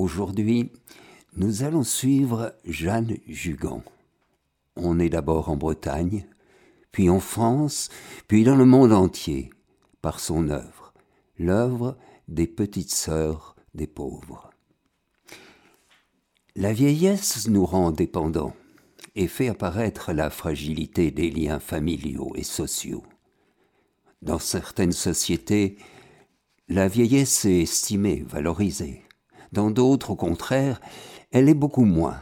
Aujourd'hui, nous allons suivre Jeanne Jugan. On est d'abord en Bretagne, puis en France, puis dans le monde entier, par son œuvre, l'œuvre des petites sœurs des pauvres. La vieillesse nous rend dépendants et fait apparaître la fragilité des liens familiaux et sociaux. Dans certaines sociétés, la vieillesse est estimée, valorisée. Dans d'autres, au contraire, elle est beaucoup moins,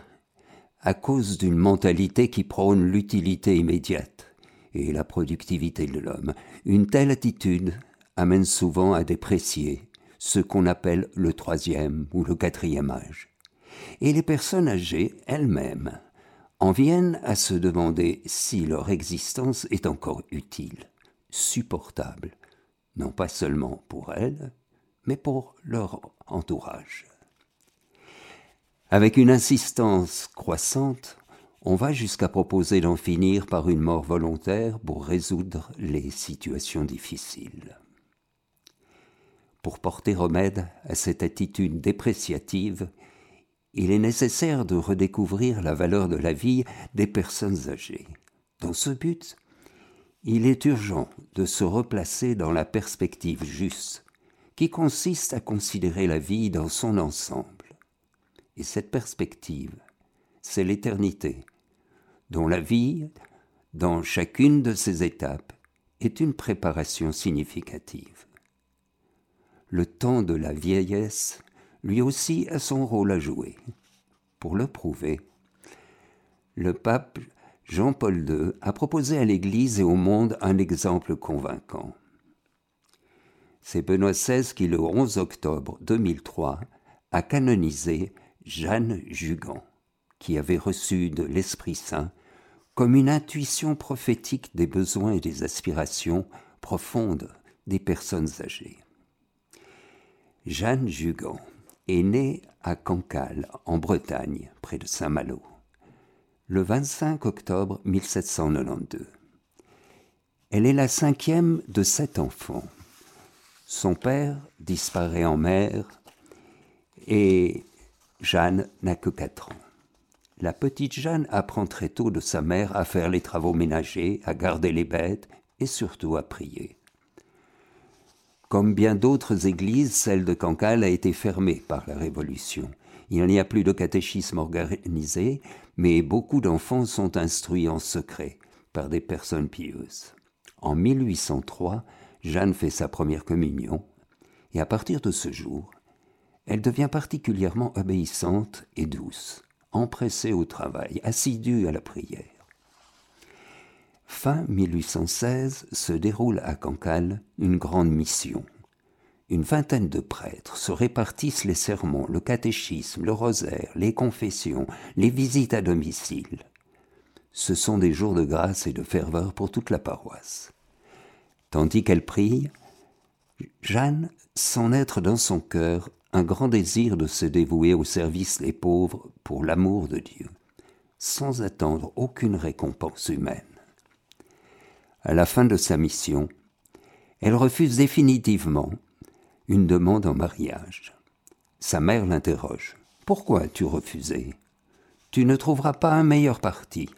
à cause d'une mentalité qui prône l'utilité immédiate et la productivité de l'homme. Une telle attitude amène souvent à déprécier ce qu'on appelle le troisième ou le quatrième âge. Et les personnes âgées elles-mêmes en viennent à se demander si leur existence est encore utile, supportable, non pas seulement pour elles, mais pour leur entourage. Avec une insistance croissante, on va jusqu'à proposer d'en finir par une mort volontaire pour résoudre les situations difficiles. Pour porter remède à cette attitude dépréciative, il est nécessaire de redécouvrir la valeur de la vie des personnes âgées. Dans ce but, il est urgent de se replacer dans la perspective juste, qui consiste à considérer la vie dans son ensemble et cette perspective, c'est l'éternité, dont la vie, dans chacune de ses étapes, est une préparation significative. Le temps de la vieillesse, lui aussi, a son rôle à jouer. Pour le prouver, le pape Jean-Paul II a proposé à l'Église et au monde un exemple convaincant. C'est Benoît XVI qui, le 11 octobre 2003, a canonisé Jeanne Jugan, qui avait reçu de l'Esprit Saint comme une intuition prophétique des besoins et des aspirations profondes des personnes âgées. Jeanne Jugan est née à Cancale, en Bretagne, près de Saint-Malo, le 25 octobre 1792. Elle est la cinquième de sept enfants. Son père disparaît en mer et Jeanne n'a que quatre ans. La petite Jeanne apprend très tôt de sa mère à faire les travaux ménagers, à garder les bêtes et surtout à prier. Comme bien d'autres églises, celle de Cancale a été fermée par la Révolution. Il n'y a plus de catéchisme organisé, mais beaucoup d'enfants sont instruits en secret par des personnes pieuses. En 1803, Jeanne fait sa première communion, et à partir de ce jour, elle devient particulièrement obéissante et douce, empressée au travail, assidue à la prière. Fin 1816 se déroule à Cancale une grande mission. Une vingtaine de prêtres se répartissent les sermons, le catéchisme, le rosaire, les confessions, les visites à domicile. Ce sont des jours de grâce et de ferveur pour toute la paroisse. Tandis qu'elle prie, Jeanne sent naître dans son cœur un grand désir de se dévouer au service des pauvres pour l'amour de Dieu, sans attendre aucune récompense humaine. À la fin de sa mission, elle refuse définitivement une demande en mariage. Sa mère l'interroge. Pourquoi as-tu refusé? Tu ne trouveras pas un meilleur parti.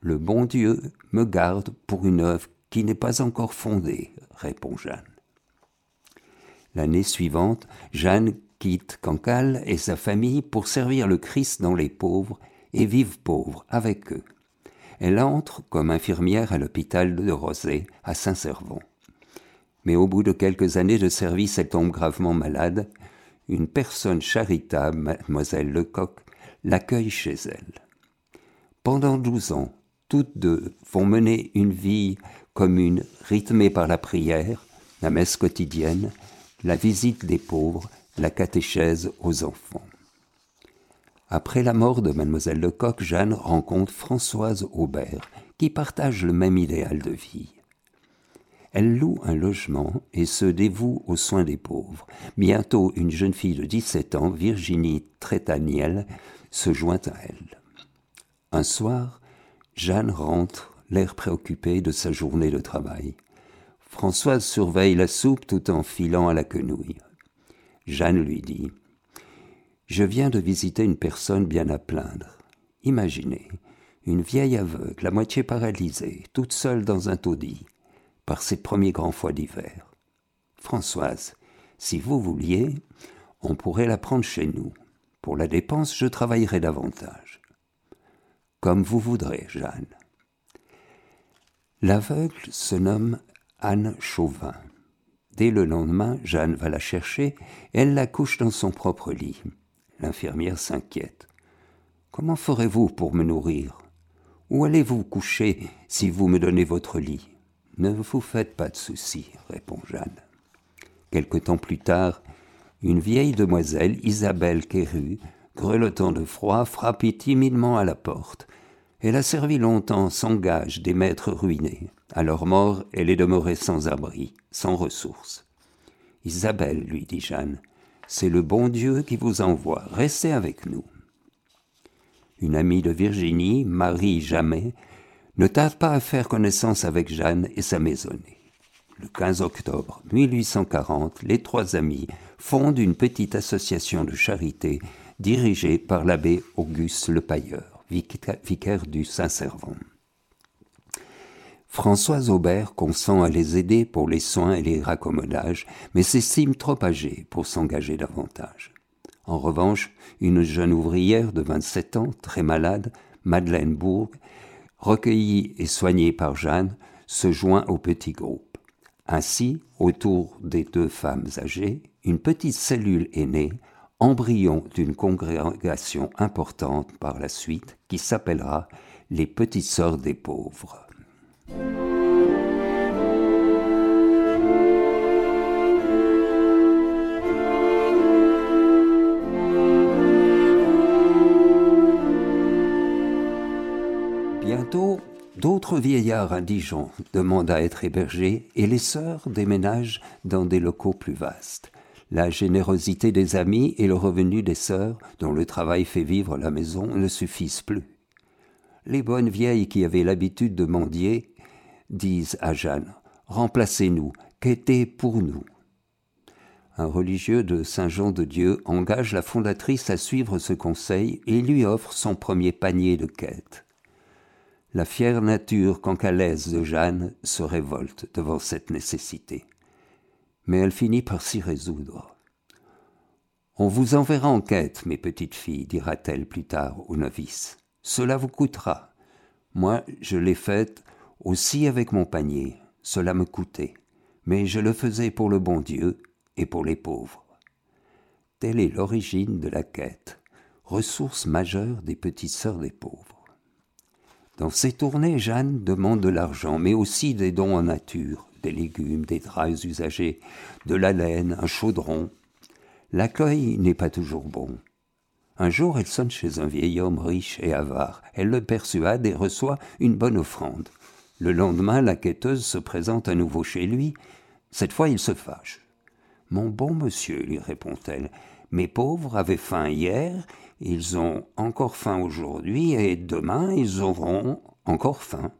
Le bon Dieu me garde pour une œuvre qui n'est pas encore fondée, répond Jeanne. L'année suivante, Jeanne quitte Cancale et sa famille pour servir le Christ dans les pauvres et vivre pauvre avec eux. Elle entre comme infirmière à l'hôpital de Rosé à Saint-Servon. Mais au bout de quelques années de service, elle tombe gravement malade. Une personne charitable, mademoiselle Lecoq, l'accueille chez elle. Pendant douze ans, toutes deux vont mener une vie commune rythmée par la prière, la messe quotidienne la visite des pauvres, la catéchèse aux enfants. Après la mort de mademoiselle Lecoq, Jeanne rencontre Françoise Aubert, qui partage le même idéal de vie. Elle loue un logement et se dévoue aux soins des pauvres. Bientôt, une jeune fille de 17 ans, Virginie Trétaniel, se joint à elle. Un soir, Jeanne rentre, l'air préoccupé de sa journée de travail. Françoise surveille la soupe tout en filant à la quenouille. Jeanne lui dit Je viens de visiter une personne bien à plaindre. Imaginez, une vieille aveugle, à moitié paralysée, toute seule dans un taudis, par ses premiers grands froids d'hiver. Françoise, si vous vouliez, on pourrait la prendre chez nous. Pour la dépense, je travaillerai davantage. Comme vous voudrez, Jeanne. L'aveugle se nomme Anne Chauvin. Dès le lendemain, Jeanne va la chercher elle la couche dans son propre lit. L'infirmière s'inquiète. Comment ferez-vous pour me nourrir? Où allez-vous coucher si vous me donnez votre lit? Ne vous faites pas de soucis, répond Jeanne. Quelque temps plus tard, une vieille demoiselle, Isabelle Quéru, grelottant de froid, frappait timidement à la porte. Elle a servi longtemps sans gage des maîtres ruinés. À leur mort, elle est demeurée sans abri, sans ressources. Isabelle, lui dit Jeanne, c'est le bon Dieu qui vous envoie. Restez avec nous. Une amie de Virginie, Marie Jamais, ne tarde pas à faire connaissance avec Jeanne et sa maisonnée. Le 15 octobre 1840, les trois amis fondent une petite association de charité dirigée par l'abbé Auguste Le Pailleur, vicaire du Saint-Servant. Françoise Aubert consent à les aider pour les soins et les raccommodages, mais s'estime trop âgée pour s'engager davantage. En revanche, une jeune ouvrière de 27 ans, très malade, Madeleine Bourg, recueillie et soignée par Jeanne, se joint au petit groupe. Ainsi, autour des deux femmes âgées, une petite cellule est née, embryon d'une congrégation importante par la suite, qui s'appellera les Petites Sœurs des Pauvres. Bientôt, d'autres vieillards indigents demandent à être hébergés et les sœurs déménagent dans des locaux plus vastes. La générosité des amis et le revenu des sœurs, dont le travail fait vivre la maison, ne suffisent plus. Les bonnes vieilles qui avaient l'habitude de mendier disent à Jeanne Remplacez-nous, qu'était pour nous? Un religieux de Saint-Jean-de-Dieu engage la fondatrice à suivre ce conseil et lui offre son premier panier de quêtes. La fière nature cancalaise de Jeanne se révolte devant cette nécessité. Mais elle finit par s'y résoudre. On vous enverra en quête, mes petites filles, dira-t-elle plus tard aux novices. Cela vous coûtera. Moi, je l'ai faite aussi avec mon panier, cela me coûtait, mais je le faisais pour le bon Dieu et pour les pauvres. Telle est l'origine de la quête, ressource majeure des petites sœurs des pauvres. Dans ces tournées, Jeanne demande de l'argent, mais aussi des dons en nature, des légumes, des draps usagés, de la laine, un chaudron. L'accueil n'est pas toujours bon. Un jour, elle sonne chez un vieil homme riche et avare. Elle le persuade et reçoit une bonne offrande. Le lendemain, la quêteuse se présente à nouveau chez lui. Cette fois, il se fâche. Mon bon monsieur, lui répond-elle, mes pauvres avaient faim hier, ils ont encore faim aujourd'hui, et demain ils auront encore faim.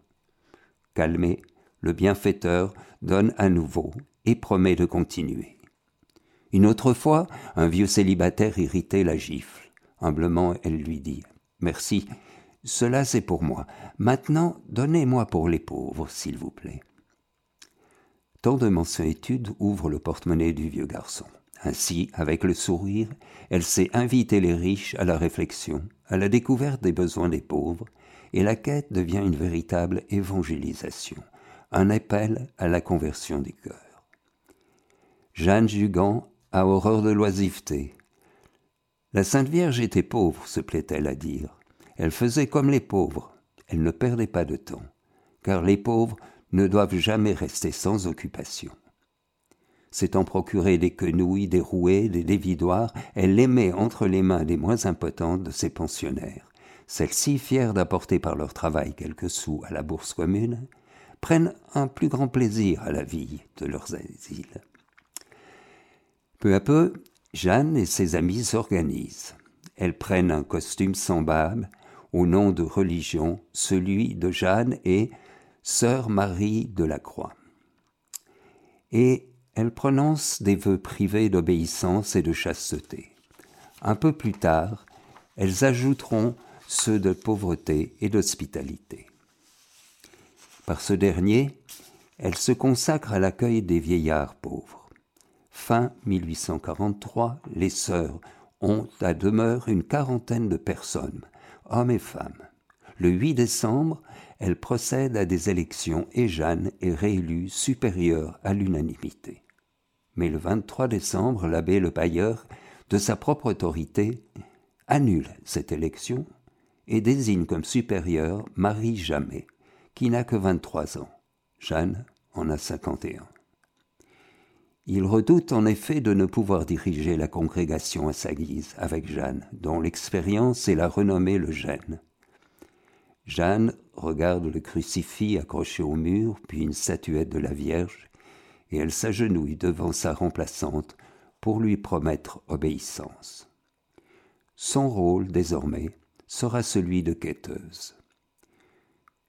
Calmé, le bienfaiteur donne à nouveau et promet de continuer. Une autre fois, un vieux célibataire irrité la gifle. Humblement, elle lui dit Merci, cela c'est pour moi. Maintenant, donnez-moi pour les pauvres, s'il vous plaît. Tant de mensuétude ouvre le porte-monnaie du vieux garçon. Ainsi, avec le sourire, elle sait inviter les riches à la réflexion, à la découverte des besoins des pauvres, et la quête devient une véritable évangélisation, un appel à la conversion des cœurs. Jeanne Jugan a horreur de l'oisiveté. La Sainte Vierge était pauvre, se plaît-elle à dire. Elle faisait comme les pauvres, elle ne perdait pas de temps, car les pauvres ne doivent jamais rester sans occupation. S'étant procuré des quenouilles, des rouets, des dévidoirs, elle les met entre les mains des moins impotentes de ses pensionnaires. Celles-ci, fières d'apporter par leur travail quelques sous à la bourse commune, prennent un plus grand plaisir à la vie de leurs asiles. Peu à peu, Jeanne et ses amis s'organisent. Elles prennent un costume semblable au nom de religion, celui de Jeanne et Sœur Marie de la Croix. Et elle prononce des vœux privés d'obéissance et de chasteté. Un peu plus tard, elles ajouteront ceux de pauvreté et d'hospitalité. Par ce dernier, elles se consacrent à l'accueil des vieillards pauvres. Fin 1843, les sœurs ont à demeure une quarantaine de personnes, hommes et femmes. Le 8 décembre, elles procèdent à des élections et Jeanne est réélue supérieure à l'unanimité. Mais le 23 décembre, l'abbé Le Pailleur, de sa propre autorité, annule cette élection et désigne comme supérieure Marie Jamais, qui n'a que 23 ans. Jeanne en a 51. Il redoute en effet de ne pouvoir diriger la congrégation à sa guise avec Jeanne, dont l'expérience et la renommée le gênent. Jeanne regarde le crucifix accroché au mur, puis une statuette de la Vierge, et elle s'agenouille devant sa remplaçante pour lui promettre obéissance. Son rôle, désormais, sera celui de quêteuse.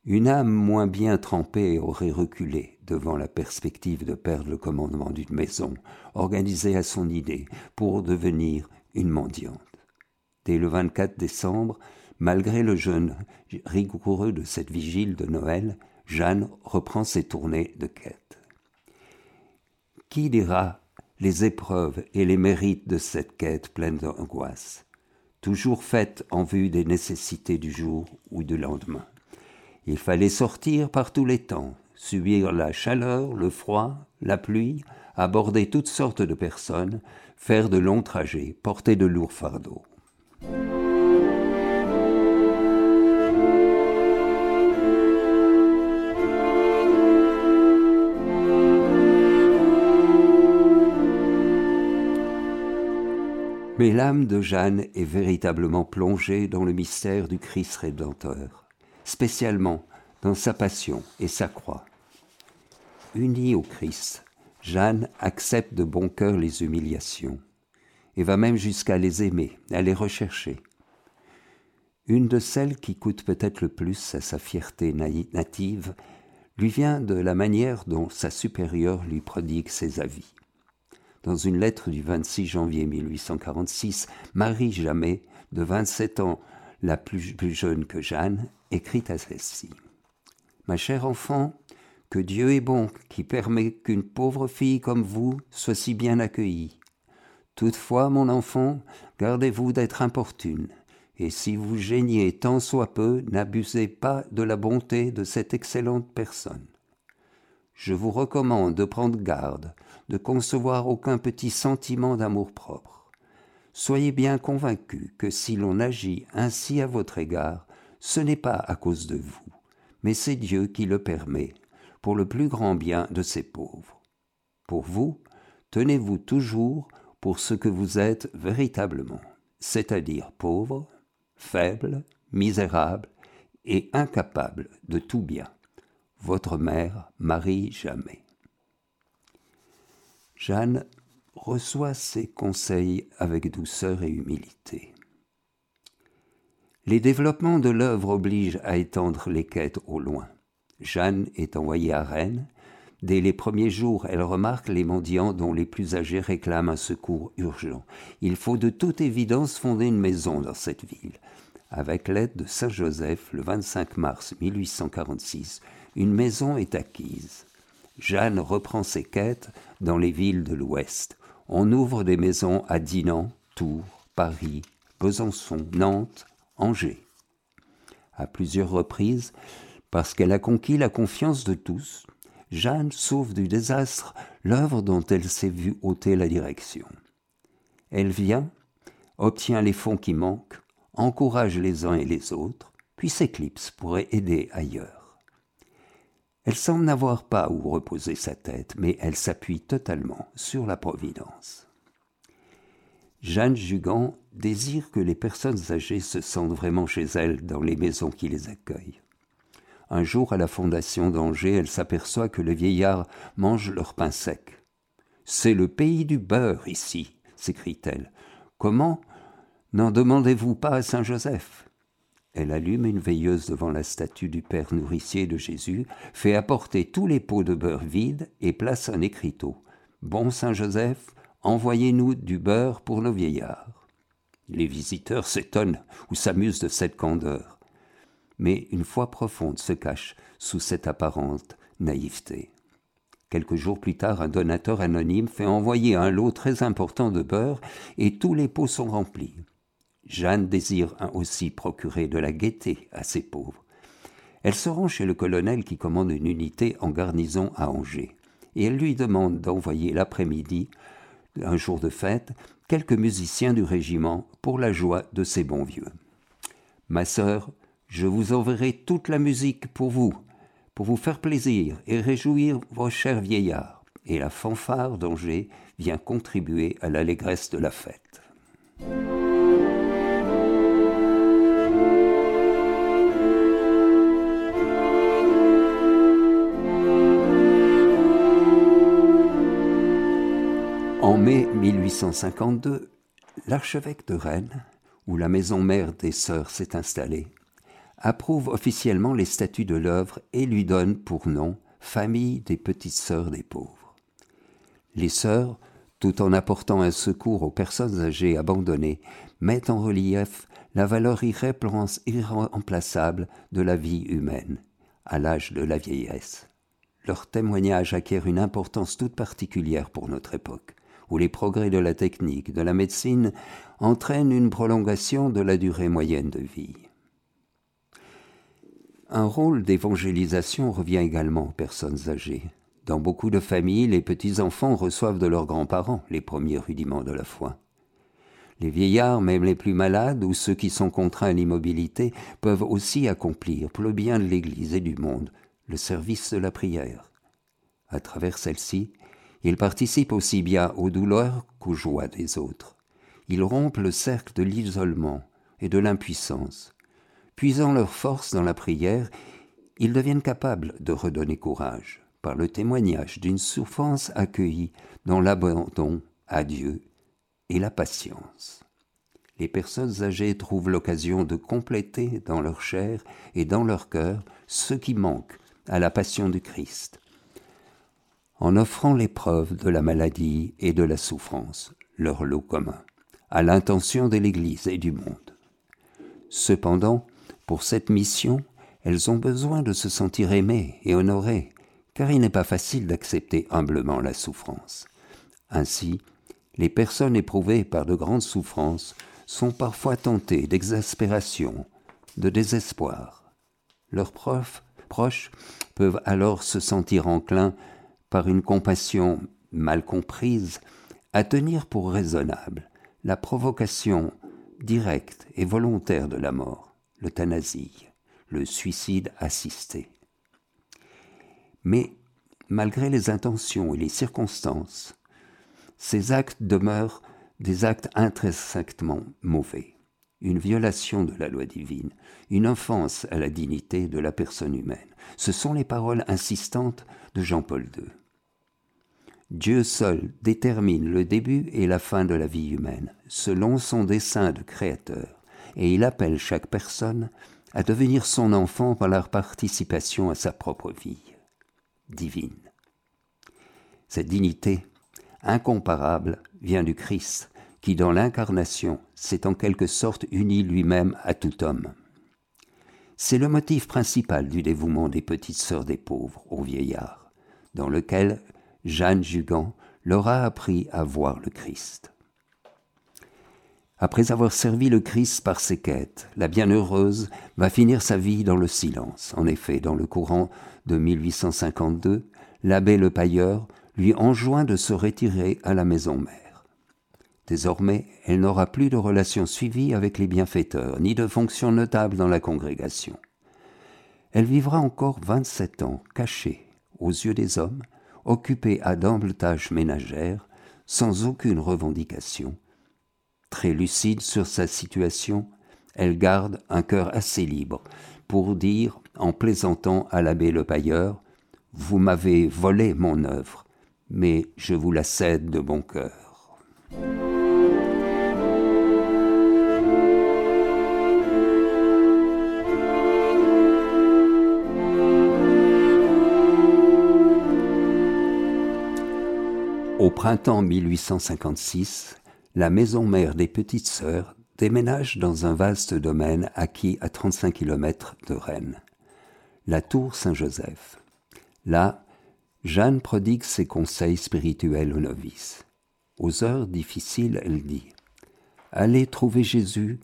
Une âme moins bien trempée aurait reculé devant la perspective de perdre le commandement d'une maison, organisée à son idée, pour devenir une mendiante. Dès le 24 décembre, malgré le jeûne rigoureux de cette vigile de Noël, Jeanne reprend ses tournées de quête. Qui dira les épreuves et les mérites de cette quête pleine d'angoisse, toujours faite en vue des nécessités du jour ou du lendemain? Il fallait sortir par tous les temps, subir la chaleur, le froid, la pluie, aborder toutes sortes de personnes, faire de longs trajets, porter de lourds fardeaux. Mais l'âme de Jeanne est véritablement plongée dans le mystère du Christ rédempteur, spécialement dans sa passion et sa croix. Unie au Christ, Jeanne accepte de bon cœur les humiliations et va même jusqu'à les aimer, à les rechercher. Une de celles qui coûte peut-être le plus à sa fierté native lui vient de la manière dont sa supérieure lui prodigue ses avis. Dans une lettre du 26 janvier 1846, Marie Jamais, de 27 ans, la plus, jeune que Jeanne, écrit à celle-ci. Ma chère enfant, que Dieu est bon qui permet qu'une pauvre fille comme vous soit si bien accueillie. Toutefois, mon enfant, gardez-vous d'être importune, et si vous gêniez tant soit peu, n'abusez pas de la bonté de cette excellente personne. Je vous recommande de prendre garde de concevoir aucun petit sentiment d'amour-propre. Soyez bien convaincu que si l'on agit ainsi à votre égard, ce n'est pas à cause de vous, mais c'est Dieu qui le permet, pour le plus grand bien de ses pauvres. Pour vous, tenez-vous toujours pour ce que vous êtes véritablement, c'est-à-dire pauvre, faible, misérable et incapable de tout bien. Votre mère, Marie Jamais. Jeanne reçoit ses conseils avec douceur et humilité. Les développements de l'œuvre obligent à étendre les quêtes au loin. Jeanne est envoyée à Rennes. Dès les premiers jours, elle remarque les mendiants dont les plus âgés réclament un secours urgent. Il faut de toute évidence fonder une maison dans cette ville. Avec l'aide de Saint Joseph, le 25 mars 1846, une maison est acquise. Jeanne reprend ses quêtes dans les villes de l'Ouest. On ouvre des maisons à Dinan, Tours, Paris, Besançon, Nantes, Angers. À plusieurs reprises, parce qu'elle a conquis la confiance de tous, Jeanne sauve du désastre l'œuvre dont elle s'est vue ôter la direction. Elle vient, obtient les fonds qui manquent, encourage les uns et les autres, puis s'éclipse pour aider ailleurs. Elle semble n'avoir pas où reposer sa tête, mais elle s'appuie totalement sur la Providence. Jeanne Jugan désire que les personnes âgées se sentent vraiment chez elle dans les maisons qui les accueillent. Un jour, à la fondation d'Angers, elle s'aperçoit que les vieillards mangent leur pain sec. C'est le pays du beurre ici, s'écrie-t-elle. Comment n'en demandez-vous pas à Saint Joseph elle allume une veilleuse devant la statue du Père nourricier de Jésus, fait apporter tous les pots de beurre vides et place un écriteau. Bon Saint Joseph, envoyez-nous du beurre pour nos vieillards. Les visiteurs s'étonnent ou s'amusent de cette candeur. Mais une foi profonde se cache sous cette apparente naïveté. Quelques jours plus tard, un donateur anonyme fait envoyer un lot très important de beurre et tous les pots sont remplis. Jeanne désire aussi procurer de la gaieté à ces pauvres. Elle se rend chez le colonel qui commande une unité en garnison à Angers, et elle lui demande d'envoyer l'après-midi, un jour de fête, quelques musiciens du régiment pour la joie de ces bons vieux. Ma sœur, je vous enverrai toute la musique pour vous, pour vous faire plaisir et réjouir vos chers vieillards, et la fanfare d'Angers vient contribuer à l'allégresse de la fête. Mai 1852, l'archevêque de Rennes, où la maison mère des sœurs s'est installée, approuve officiellement les statuts de l'œuvre et lui donne pour nom Famille des petites sœurs des pauvres. Les sœurs, tout en apportant un secours aux personnes âgées abandonnées, mettent en relief la valeur irremplaçable de la vie humaine à l'âge de la vieillesse. Leur témoignage acquiert une importance toute particulière pour notre époque, où les progrès de la technique, de la médecine entraînent une prolongation de la durée moyenne de vie. Un rôle d'évangélisation revient également aux personnes âgées. Dans beaucoup de familles, les petits-enfants reçoivent de leurs grands-parents les premiers rudiments de la foi. Les vieillards, même les plus malades ou ceux qui sont contraints à l'immobilité, peuvent aussi accomplir, pour le bien de l'Église et du monde, le service de la prière. À travers celle-ci, ils participent aussi bien aux douleurs qu'aux joies des autres. Ils rompent le cercle de l'isolement et de l'impuissance Puisant leur force dans la prière, ils deviennent capables de redonner courage par le témoignage d'une souffrance accueillie dans l'abandon à Dieu et la patience. Les personnes âgées trouvent l'occasion de compléter dans leur chair et dans leur cœur ce qui manque à la passion du Christ, en offrant l'épreuve de la maladie et de la souffrance, leur lot commun, à l'intention de l'Église et du monde. Cependant, pour cette mission, elles ont besoin de se sentir aimées et honorées, car il n'est pas facile d'accepter humblement la souffrance. Ainsi, les personnes éprouvées par de grandes souffrances sont parfois tentées d'exaspération, de désespoir. Leurs proches peuvent alors se sentir enclins, par une compassion mal comprise, à tenir pour raisonnable la provocation directe et volontaire de la mort l'euthanasie, le suicide assisté. Mais malgré les intentions et les circonstances, ces actes demeurent des actes intrinsèquement mauvais, une violation de la loi divine, une offense à la dignité de la personne humaine. Ce sont les paroles insistantes de Jean-Paul II. Dieu seul détermine le début et la fin de la vie humaine, selon son dessein de créateur et il appelle chaque personne à devenir son enfant par leur participation à sa propre vie divine. Cette dignité incomparable vient du Christ, qui dans l'incarnation s'est en quelque sorte uni lui-même à tout homme. C'est le motif principal du dévouement des petites sœurs des pauvres aux vieillards, dans lequel Jeanne Jugan leur a appris à voir le Christ. Après avoir servi le Christ par ses quêtes, la bienheureuse va finir sa vie dans le silence. En effet, dans le courant de 1852, l'abbé Le Pailleur lui enjoint de se retirer à la maison mère. Désormais, elle n'aura plus de relations suivies avec les bienfaiteurs, ni de fonctions notables dans la congrégation. Elle vivra encore vingt-sept ans, cachée aux yeux des hommes, occupée à d'humbles tâches ménagères, sans aucune revendication, Très lucide sur sa situation, elle garde un cœur assez libre pour dire, en plaisantant à l'abbé Le Pailleur, Vous m'avez volé mon œuvre, mais je vous la cède de bon cœur. Au printemps 1856, la maison mère des petites sœurs déménage dans un vaste domaine acquis à 35 km de Rennes, la tour Saint-Joseph. Là, Jeanne prodigue ses conseils spirituels aux novices. Aux heures difficiles, elle dit Allez trouver Jésus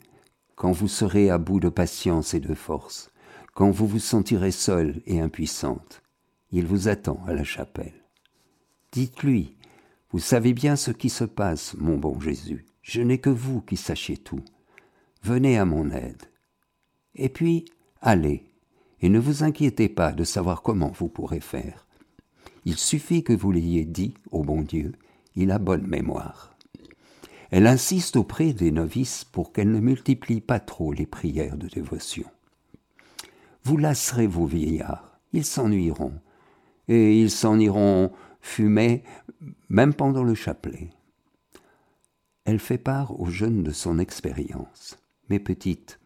quand vous serez à bout de patience et de force, quand vous vous sentirez seule et impuissante. Il vous attend à la chapelle. Dites-lui Vous savez bien ce qui se passe, mon bon Jésus. Je n'ai que vous qui sachiez tout. Venez à mon aide. Et puis, allez, et ne vous inquiétez pas de savoir comment vous pourrez faire. Il suffit que vous l'ayez dit au bon Dieu, il a bonne mémoire. Elle insiste auprès des novices pour qu'elles ne multiplient pas trop les prières de dévotion. Vous lasserez vos vieillards, ils s'ennuieront, et ils s'en iront fumer même pendant le chapelet. Elle fait part aux jeunes de son expérience. Mes petites,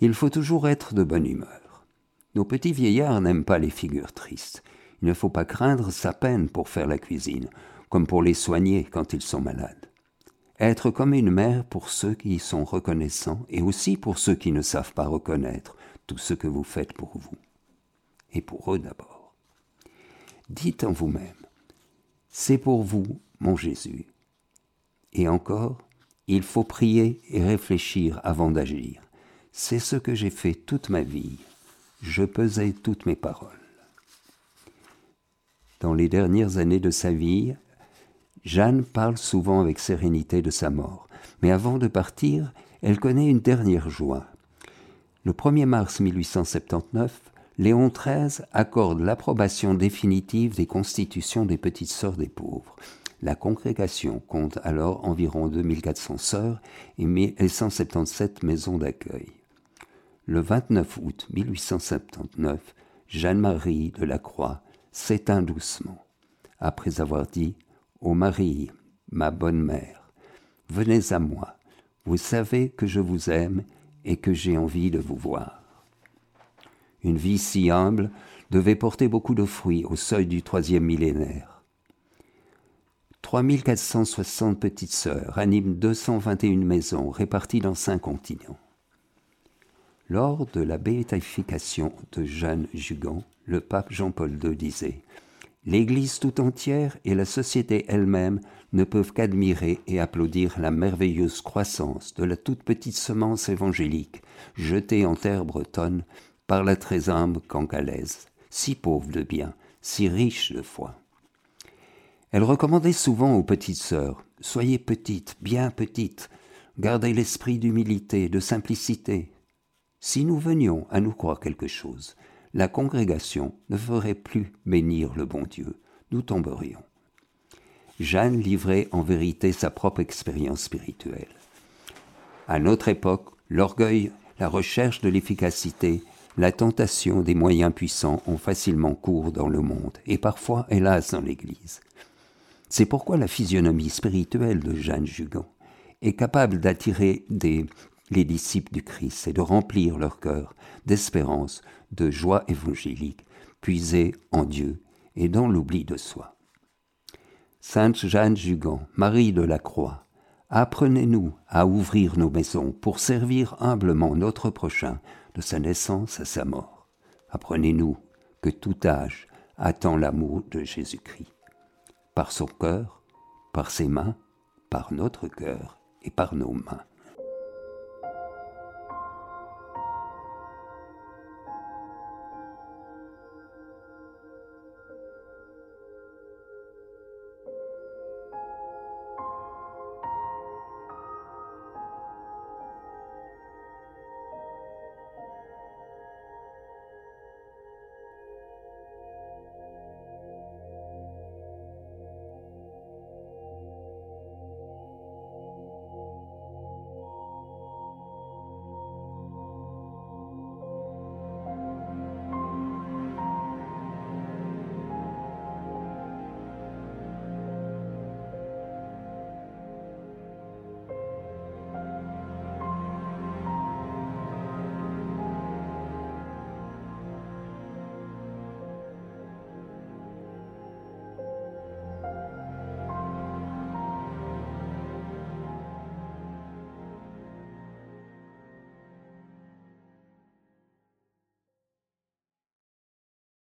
il faut toujours être de bonne humeur. Nos petits vieillards n'aiment pas les figures tristes. Il ne faut pas craindre sa peine pour faire la cuisine comme pour les soigner quand ils sont malades. Être comme une mère pour ceux qui y sont reconnaissants et aussi pour ceux qui ne savent pas reconnaître tout ce que vous faites pour vous. Et pour eux d'abord. Dites en vous-même, c'est pour vous, mon Jésus. Et encore, il faut prier et réfléchir avant d'agir. C'est ce que j'ai fait toute ma vie. Je pesais toutes mes paroles. Dans les dernières années de sa vie, Jeanne parle souvent avec sérénité de sa mort, mais avant de partir, elle connaît une dernière joie. Le 1er mars 1879, Léon XIII accorde l'approbation définitive des constitutions des petites sœurs des pauvres. La congrégation compte alors environ 2400 sœurs et 177 maisons d'accueil. Le 29 août 1879, Jeanne-Marie de la Croix s'éteint doucement, après avoir dit Ô Marie, ma bonne mère, venez à moi, vous savez que je vous aime et que j'ai envie de vous voir. Une vie si humble devait porter beaucoup de fruits au seuil du troisième millénaire. 3460 petites sœurs animent 221 maisons réparties dans cinq continents. Lors de la béatification de Jeanne Jugan, le pape Jean-Paul II disait L'Église tout entière et la société elle-même ne peuvent qu'admirer et applaudir la merveilleuse croissance de la toute petite semence évangélique jetée en terre bretonne par la très humble cancalaise, si pauvre de bien, si riche de foi. Elle recommandait souvent aux petites sœurs Soyez petites, bien petites, gardez l'esprit d'humilité, de simplicité. Si nous venions à nous croire quelque chose, la congrégation ne ferait plus bénir le bon Dieu, nous tomberions. Jeanne livrait en vérité sa propre expérience spirituelle. À notre époque, l'orgueil, la recherche de l'efficacité, la tentation des moyens puissants ont facilement cours dans le monde, et parfois, hélas, dans l'Église. C'est pourquoi la physionomie spirituelle de Jeanne Jugan est capable d'attirer les disciples du Christ et de remplir leur cœur d'espérance, de joie évangélique, puisée en Dieu et dans l'oubli de soi. Sainte Jeanne Jugan, Marie de la Croix, apprenez-nous à ouvrir nos maisons pour servir humblement notre prochain de sa naissance à sa mort. Apprenez-nous que tout âge attend l'amour de Jésus-Christ. Par son cœur, par ses mains, par notre cœur et par nos mains.